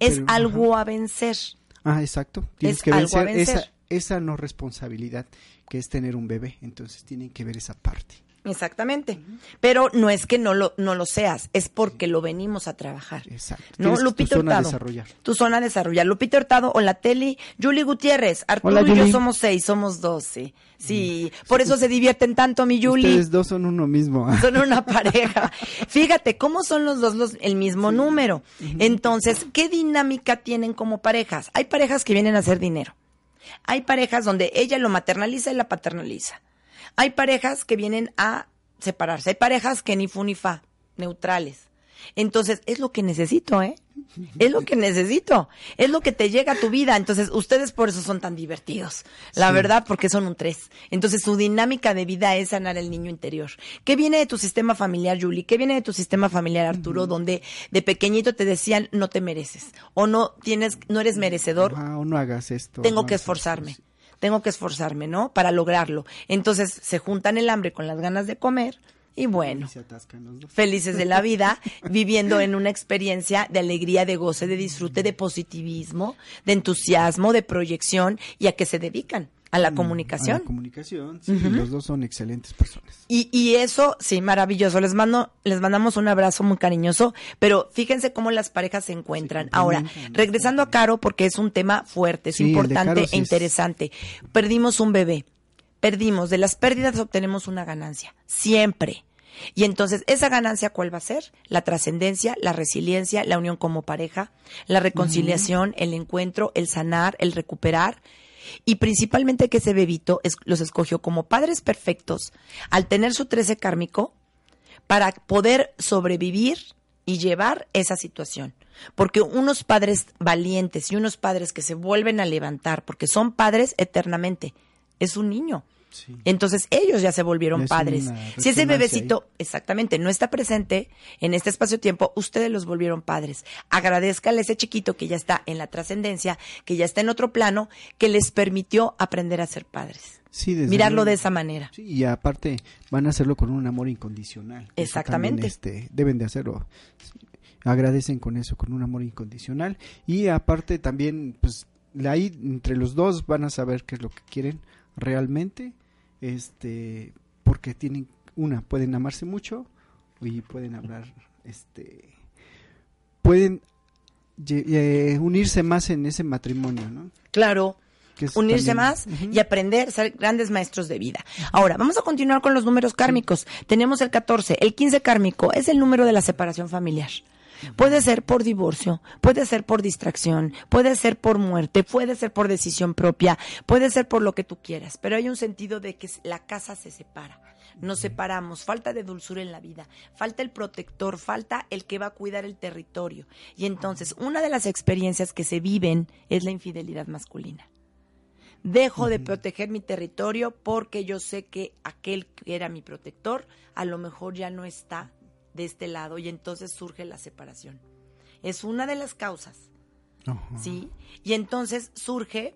es algo a vencer. Ah, exacto. Tienes que vencer, Esa, esa no responsabilidad que es tener un bebé. Entonces tienen que ver esa parte. Exactamente. Pero no es que no lo, no lo seas, es porque lo venimos a trabajar. Exacto. ¿No? Lupita tu zona Hurtado. desarrollar. Tu zona a desarrollar. Lupita Hurtado, la Teli, Julie Gutiérrez, Arturo y yo somos seis, somos doce. Sí, mm. por eso se divierten tanto, mi Julie. Ustedes dos son uno mismo. Son una pareja. Fíjate, ¿cómo son los dos los, el mismo número? Entonces, ¿qué dinámica tienen como parejas? Hay parejas que vienen a hacer dinero. Hay parejas donde ella lo maternaliza y la paternaliza. Hay parejas que vienen a separarse. Hay parejas que ni fu ni fa, neutrales. Entonces, es lo que necesito, ¿eh? Es lo que necesito. Es lo que te llega a tu vida. Entonces, ustedes por eso son tan divertidos. La verdad, porque son un tres. Entonces, su dinámica de vida es sanar el niño interior. ¿Qué viene de tu sistema familiar, Julie? ¿Qué viene de tu sistema familiar, Arturo? Donde de pequeñito te decían, no te mereces. O no tienes, no eres merecedor. o no hagas esto. Tengo que esforzarme tengo que esforzarme, ¿no? Para lograrlo. Entonces se juntan el hambre con las ganas de comer. Y bueno, felices de la vida, viviendo en una experiencia de alegría, de goce, de disfrute, de positivismo, de entusiasmo, de proyección y a qué se dedican a la mm, comunicación. A la comunicación, sí, los dos son excelentes personas. Y, y eso, sí, maravilloso. Les mando, les mandamos un abrazo muy cariñoso, pero fíjense cómo las parejas se encuentran. Ahora, regresando a Caro, porque es un tema fuerte, es importante e interesante. Perdimos un bebé. Perdimos. De las pérdidas obtenemos una ganancia. Siempre. Y entonces, ¿esa ganancia cuál va a ser? La trascendencia, la resiliencia, la unión como pareja, la reconciliación, el encuentro, el sanar, el recuperar y principalmente que ese bebito los escogió como padres perfectos al tener su trece kármico para poder sobrevivir y llevar esa situación. Porque unos padres valientes y unos padres que se vuelven a levantar, porque son padres eternamente, es un niño. Entonces ellos ya se volvieron padres. Si ese bebecito, exactamente, no está presente en este espacio-tiempo, ustedes los volvieron padres. Agradezcale a ese chiquito que ya está en la trascendencia, que ya está en otro plano, que les permitió aprender a ser padres. Mirarlo de esa manera. y aparte van a hacerlo con un amor incondicional. Exactamente. este, deben de hacerlo. Agradecen con eso, con un amor incondicional. Y aparte también, pues, ahí entre los dos van a saber qué es lo que quieren realmente este porque tienen una pueden amarse mucho y pueden hablar este pueden eh, unirse más en ese matrimonio no claro unirse más y aprender, ser grandes maestros de vida. Ahora, vamos a continuar con los números kármicos. Tenemos el 14, el 15 kármico es el número de la separación familiar. Puede ser por divorcio, puede ser por distracción, puede ser por muerte, puede ser por decisión propia, puede ser por lo que tú quieras, pero hay un sentido de que la casa se separa. Nos separamos, falta de dulzura en la vida, falta el protector, falta el que va a cuidar el territorio. Y entonces, una de las experiencias que se viven es la infidelidad masculina. Dejo de proteger mi territorio porque yo sé que aquel que era mi protector a lo mejor ya no está de este lado y entonces surge la separación. Es una de las causas. ¿Sí? Y entonces surge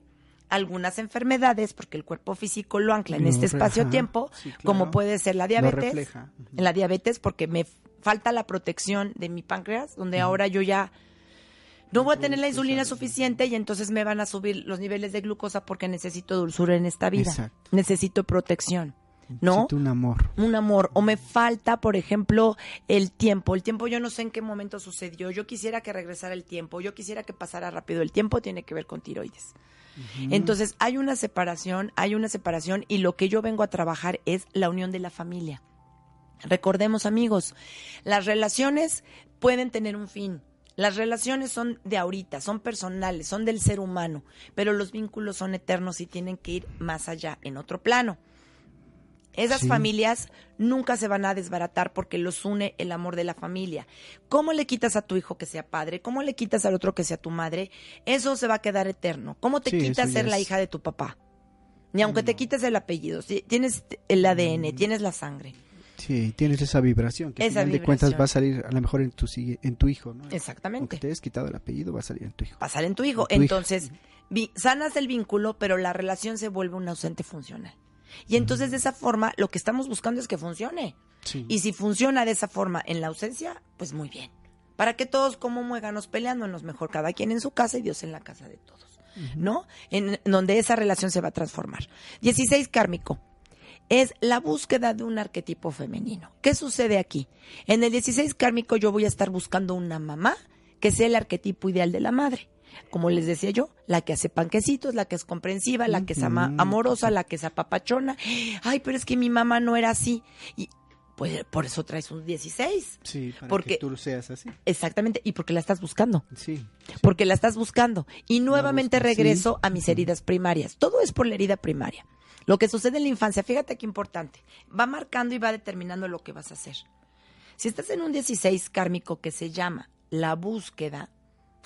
algunas enfermedades, porque el cuerpo físico lo ancla en este espacio-tiempo, como puede ser la diabetes. La diabetes, porque me falta la protección de mi páncreas, donde ahora yo ya no voy a tener la insulina suficiente y entonces me van a subir los niveles de glucosa porque necesito dulzura en esta vida. Necesito protección. ¿No? un amor. Un amor. O me falta, por ejemplo, el tiempo. El tiempo yo no sé en qué momento sucedió. Yo quisiera que regresara el tiempo. Yo quisiera que pasara rápido. El tiempo tiene que ver con tiroides. Entonces hay una separación, hay una separación y lo que yo vengo a trabajar es la unión de la familia. Recordemos amigos, las relaciones pueden tener un fin. Las relaciones son de ahorita, son personales, son del ser humano, pero los vínculos son eternos y tienen que ir más allá, en otro plano. Esas familias nunca se van a desbaratar porque los une el amor de la familia. ¿Cómo le quitas a tu hijo que sea padre? ¿Cómo le quitas al otro que sea tu madre? Eso se va a quedar eterno. ¿Cómo te quitas ser la hija de tu papá? Ni aunque te quites el apellido, tienes el ADN, mm. tienes la sangre. Sí, tienes esa vibración que al final de cuentas va a salir a lo mejor en tu en tu hijo, ¿no? Exactamente. Aunque te hayas quitado el apellido, va a salir en tu hijo. Va a salir en tu hijo. Entonces, sanas el vínculo, pero la relación se vuelve un ausente funcional. Y entonces de esa forma lo que estamos buscando es que funcione. Y si funciona de esa forma en la ausencia, pues muy bien. Para que todos como muéganos peleándonos mejor, cada quien en su casa y Dios en la casa de todos. ¿No? En, donde esa relación se va a transformar. 16 kármico. es la búsqueda de un arquetipo femenino. ¿Qué sucede aquí? En el 16 kármico yo voy a estar buscando una mamá que sea el arquetipo ideal de la madre. Como les decía yo, la que hace panquecitos, la que es comprensiva, la que es amorosa, la que es apapachona. Ay, pero es que mi mamá no era así. Y pues por eso traes un 16. Sí, para porque, que tú seas así. Exactamente, y porque la estás buscando. Sí. Porque la estás buscando. Y nuevamente regreso a mis heridas primarias. Todo es por la herida primaria. Lo que sucede en la infancia, fíjate qué importante, va marcando y va determinando lo que vas a hacer. Si estás en un 16 kármico que se llama la búsqueda,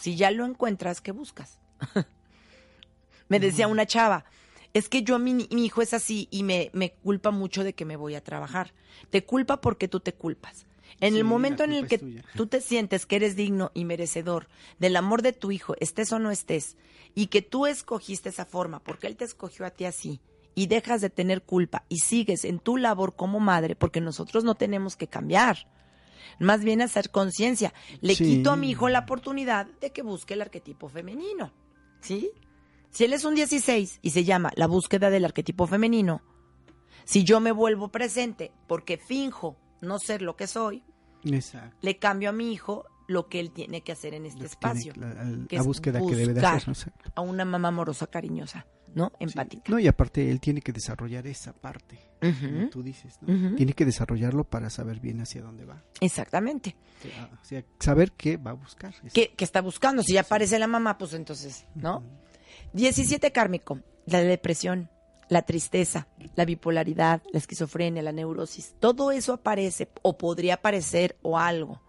si ya lo encuentras, ¿qué buscas? me decía una chava, es que yo, mi, mi hijo es así y me, me, culpa mucho de que me voy a trabajar. Te culpa porque tú te culpas. En el momento en el que tú te sientes que eres digno y merecedor del amor de tu hijo, estés o no estés, y que tú escogiste esa forma porque él te escogió a ti así, y dejas de tener culpa y sigues en tu labor como madre, porque nosotros no tenemos que cambiar. Más bien hacer conciencia. Le quito a mi hijo la oportunidad de que busque el arquetipo femenino. ¿Sí? Si él es un 16 y se llama la búsqueda del arquetipo femenino, si yo me vuelvo presente porque finjo no ser lo que soy, le cambio a mi hijo lo que él tiene que hacer en este espacio. la, búsqueda que debe de hacer. A una mamá amorosa, cariñosa. ¿no? Empática. No, y aparte él tiene que desarrollar esa parte, como tú dices, ¿no? Tiene que desarrollarlo para saber bien hacia dónde va. Exactamente. O sea, saber qué va a buscar. ¿Qué, está buscando? Si ya aparece la mamá, pues entonces, ¿no? 17 kármico, la depresión, la tristeza, la bipolaridad, la esquizofrenia, la neurosis, todo eso aparece o podría aparecer o algo.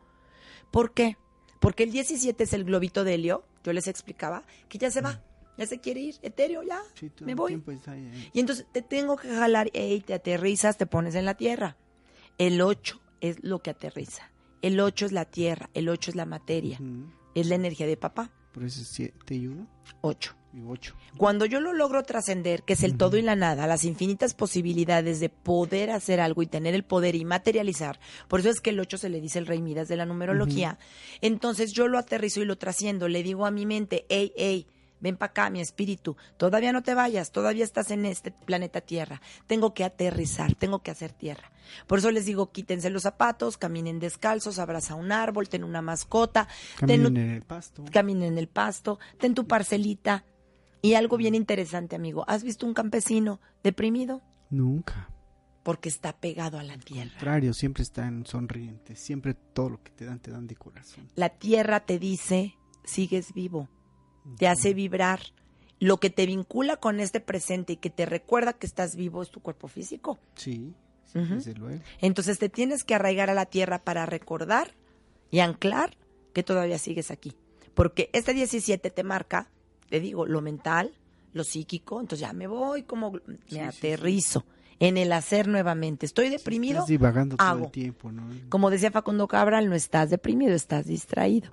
¿Por qué? Porque el 17 es el globito de helio, yo les explicaba, que ya se va ya se quiere ir, etéreo, ya, me voy. Y entonces te tengo que jalar, y te aterrizas, te pones en la tierra. El 8 es lo que aterriza. El 8 es la tierra, el 8 es la materia, es la energía de papá. ¿Por eso es 7 y 1? 8. Cuando yo lo logro trascender, que es el todo y la nada, las infinitas posibilidades de poder hacer algo y tener el poder y materializar, por eso es que el 8 se le dice el rey Midas de la numerología, entonces yo lo aterrizo y lo trasciendo, le digo a mi mente, hey, hey, ven para acá, mi espíritu, todavía no te vayas, todavía estás en este planeta Tierra, tengo que aterrizar, tengo que hacer tierra. Por eso les digo, quítense los zapatos, caminen descalzos, abraza un árbol, ten una mascota, caminen en el pasto. Caminen en el pasto, ten tu parcelita. Y algo bien interesante, amigo, ¿has visto un campesino deprimido? Nunca. Porque está pegado a la tierra. Al contrario, siempre están sonrientes, siempre todo lo que te dan, te dan de corazón. La tierra te dice, sigues vivo te hace vibrar. Lo que te vincula con este presente y que te recuerda que estás vivo es tu cuerpo físico. Sí, desde luego. Entonces te tienes que arraigar a la tierra para recordar y anclar que todavía sigues aquí. Porque este 17 te marca, te digo, lo mental, lo psíquico, entonces ya me voy como me aterrizo. en el hacer nuevamente. Estoy deprimido. Estás divagando todo el tiempo, ¿no? Como decía Facundo Cabral, no estás deprimido, estás distraído.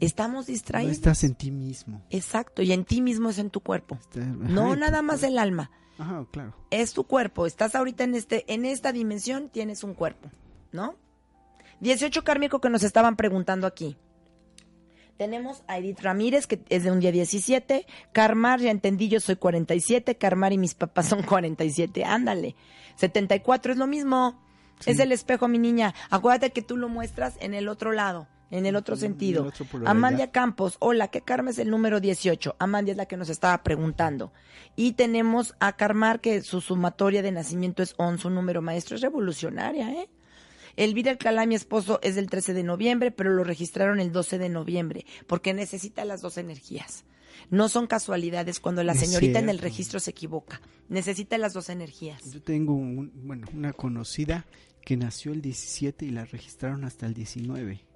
Estamos distraídos. No estás en ti mismo. Exacto, y en ti mismo es en tu cuerpo. no nada más el alma. Ajá, claro. Es tu cuerpo. Estás ahorita en este en esta dimensión, tienes un cuerpo, ¿no? 18 kármico que nos estaban preguntando aquí. Tenemos a Edith Ramírez, que es de un día 17. Carmar, ya entendí, yo soy 47. Carmar y mis papás son 47. Ándale. 74 es lo mismo. Es el espejo, mi niña. Acuérdate que tú lo muestras en el otro lado en el otro sentido. Amandia Campos, hola, ¿qué karma es el número 18? Amandia es la que nos estaba preguntando. Y tenemos a Carmar, que su sumatoria de nacimiento es 11, su número maestro es revolucionaria, ¿eh? Elvira Alcalá, mi esposo, es del 13 de noviembre, pero lo registraron el 12 de noviembre, porque necesita las dos energías. No son casualidades cuando la señorita en el registro se equivoca. Necesita las dos energías. Yo tengo bueno, una conocida que nació el 17 y la registraron hasta el 19.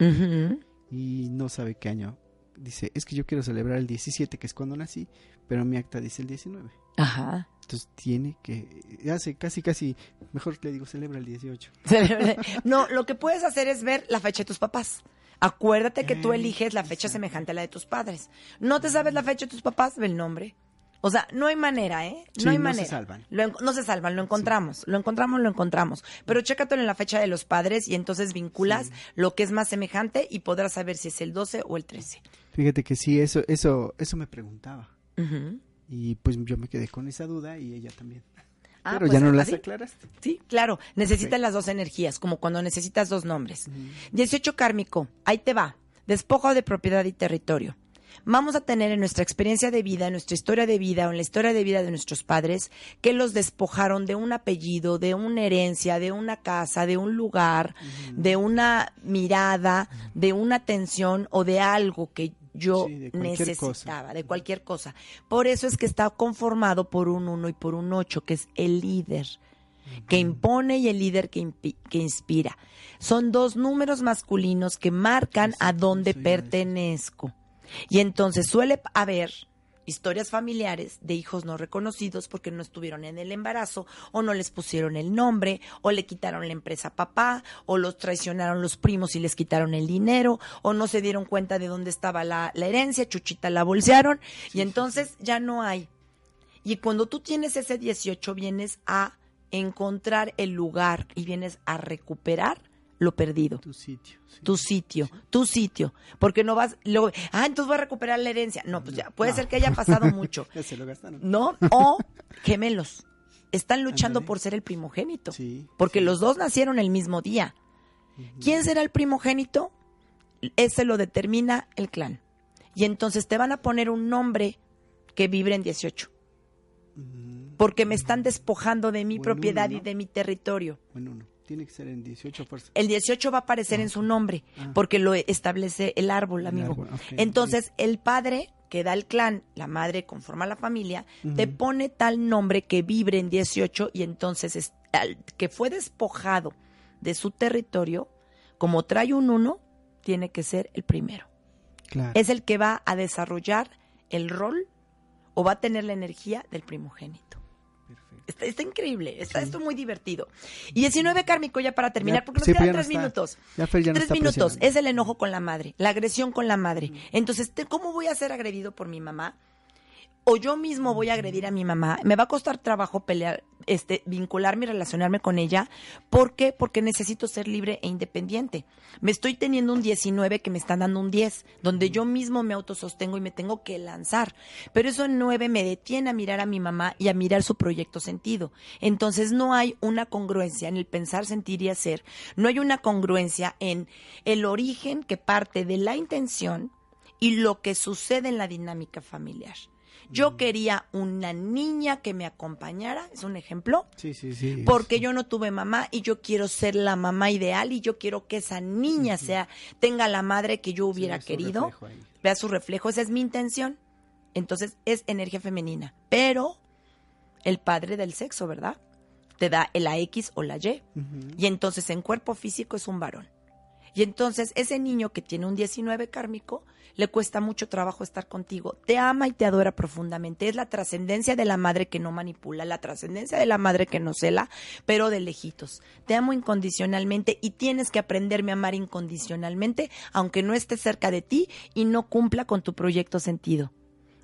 Y no sabe qué año. Dice, es que yo quiero celebrar el 17, que es cuando nací, pero mi acta dice el 19. Ajá. Entonces tiene que, hace casi, casi, mejor le digo, celebra el 18. no, lo que puedes hacer es ver la fecha de tus papás. Acuérdate que tú eliges la fecha semejante a la de tus padres. No te sabes la fecha de tus papás, ve el nombre. O sea, no hay manera, ¿eh? No hay manera. No se salvan. no se salvan, lo encontramos, lo encontramos, lo encontramos. Pero chécatelo en la fecha de los padres y entonces vinculas lo que es más semejante y podrás saber si es el 12 o el 13. Fíjate que sí, eso, eso, eso me preguntaba. Y pues yo me quedé con esa duda y ella también. Ah, Pero ya pues, no las aclaraste. Sí, claro. Necesitas las dos energías, como cuando necesitas dos nombres. 18 kármico, ahí te va. Despojo de propiedad y territorio. Vamos a tener en nuestra experiencia de vida, en nuestra historia de vida o en la historia de vida de nuestros padres, que los despojaron de un apellido, de una herencia, de una casa, de un lugar, de una mirada, de una atención o de algo que yo necesitaba, de cualquier cosa. Por eso es que está conformado por un uno y por un ocho, que es el líder que impone y el líder que, que, inspira. Son dos números masculinos que marcan a dónde pertenezco. Y entonces suele haber historias familiares de hijos no reconocidos porque no estuvieron en el embarazo o no les pusieron el nombre o le quitaron la empresa a papá o los traicionaron los primos y les quitaron el dinero o no se dieron cuenta de dónde estaba la, la herencia, chuchita la bolsearon y entonces ya no hay. Y cuando tú tienes ese 18 vienes a encontrar el lugar y vienes a recuperar lo perdido. Tu sitio. Tu sitio, tu sitio. Porque no vas, luego, ah, entonces voy a recuperar la herencia. No, pues ya, puede ser que haya pasado mucho. Se lo gastaron. ¿No? O gemelos. Están luchando por ser el primogénito. Sí, porque los dos nacieron el mismo día. ¿Quién será el primogénito? Ese lo determina el clan. Y entonces te van a poner un nombre que vibre en 18. Porque me están despojando de mi propiedad y de mi territorio. Bueno, no. Tiene que ser en 18 fuerzas. El 18 va a aparecer en su nombre, ah. porque lo establece el árbol, amigo. Entonces, el padre que da el clan, la madre conforma la familia, te pone tal nombre que vibre en 18 y entonces es, que fue despojado de su territorio, como trae un uno, tiene que ser el primero. Es el que va a desarrollar el rol o va a tener la energía del primogénito. Está, increíble, está esto muy divertido. Y 19 kármico ya para terminar, porque nos quedan tres minutos. tres minutos, es el enojo con la madre, la agresión con la madre. Entonces, ¿cómo voy a ser agredido por mi mamá? O yo mismo voy a agredir a mi mamá, me va a costar trabajo pelear, este, vincularme y relacionarme con ella. ¿Por qué? Porque necesito ser libre e independiente. Me estoy teniendo un 19 que me están dando un 10, donde yo mismo me autosostengo y me tengo que lanzar. Pero eso en 9 me detiene a mirar a mi mamá y a mirar su proyecto sentido. Entonces no hay una congruencia en el pensar, sentir y hacer. No hay una congruencia en el origen que parte de la intención y lo que sucede en la dinámica familiar. Yo quería una niña que me acompañara, es un ejemplo. Sí, sí, sí. Porque yo no tuve mamá y yo quiero ser la mamá ideal y yo quiero que esa niña sea tenga la madre que yo hubiera querido. Vea su reflejo, esa es mi intención. Entonces es energía femenina, pero el padre del sexo, ¿verdad? Te da la X o la Y. Y entonces en cuerpo físico es un varón. Y entonces ese niño que tiene un 19 kármico le cuesta mucho trabajo estar contigo, te ama y te adora profundamente. Es la trascendencia de la madre que no manipula, la trascendencia de la madre que no cela, pero de lejitos. Te amo incondicionalmente y tienes que aprenderme a amar incondicionalmente, aunque no esté cerca de ti y no cumpla con tu proyecto sentido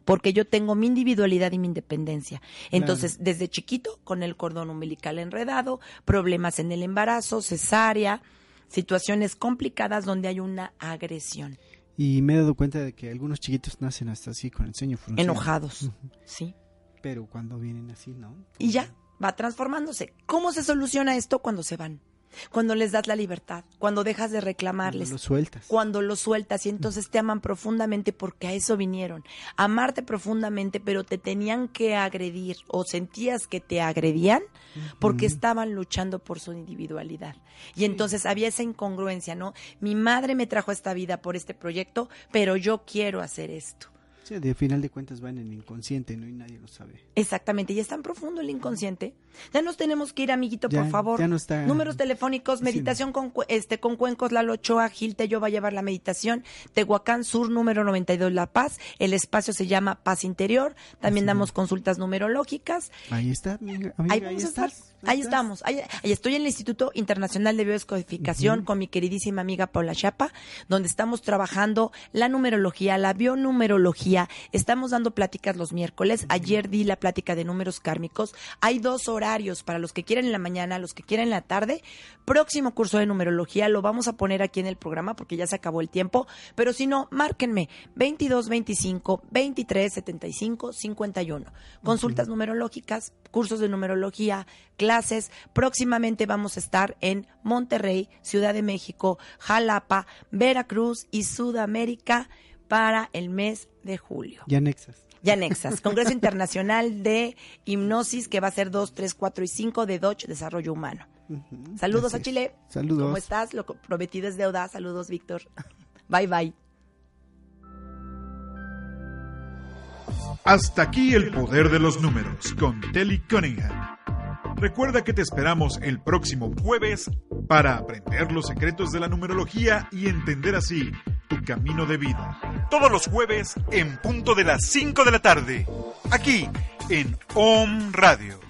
porque yo tengo mi individualidad y mi independencia. Entonces, desde chiquito, con el cordón umbilical enredado, problemas en el embarazo, cesárea, situaciones complicadas donde hay una agresión. Y me he dado cuenta de que algunos chiquitos nacen hasta así, con el ceño fruncido. Enojados, sí. Pero cuando vienen así, ¿no? Y ya, va transformándose. ¿Cómo se soluciona esto cuando se van? Cuando les das la libertad, cuando dejas de reclamarles. Cuando lo sueltas. Cuando lo sueltas y entonces te aman profundamente porque a eso vinieron. Amarte profundamente, pero te tenían que agredir o sentías que te agredían porque estaban luchando por su individualidad. Y entonces había esa incongruencia, ¿no? Mi madre me trajo a esta vida por este proyecto, pero yo quiero hacer esto. Sí, de final de cuentas va en el inconsciente, ¿no? Y nadie lo sabe. Exactamente, y es tan profundo el inconsciente. Ya nos tenemos que ir, amiguito, por favor. Ya no está. Números telefónicos, meditación con, este, con Cuencos, Lalo Ochoa, Gil yo va a llevar la meditación. Tehuacán Sur, número 92, La Paz. El espacio se llama Paz Interior. También damos consultas numerológicas. Ahí está, amiga, ahí, vamos a estar. Ahí, estamos. Ahí, estoy en el Instituto Internacional de Biodescodificación con mi queridísima amiga Paula Chapa, donde estamos trabajando la numerología, la bionumerología Estamos dando pláticas los miércoles. Ayer di la plática de números kármicos. Hay dos horarios para los que quieren en la mañana, los que quieren en la tarde. Próximo curso de numerología lo vamos a poner aquí en el programa porque ya se acabó el tiempo. Pero si no, márquenme 22 25 23 75 51. Consultas numerológicas, cursos de numerología, clases. Próximamente vamos a estar en Monterrey, Ciudad de México, Jalapa, Veracruz y Sudamérica para el mes de julio. Ya Nexas. Ya Nexas, Congreso Internacional de Hipnosis que va a ser 2, 3, 4 y 5 de Dodge Desarrollo Humano. Saludos a Chile. Saludos. ¿Cómo estás? Lo prometido es deuda. Saludos, Víctor. Bye, bye. Hasta aquí el poder de los números con Telly Cunningham. Recuerda que te esperamos el próximo jueves para aprender los secretos de la numerología y entender así tu camino de vida. Todos los jueves en punto de las 5 de la tarde, aquí en OM Radio.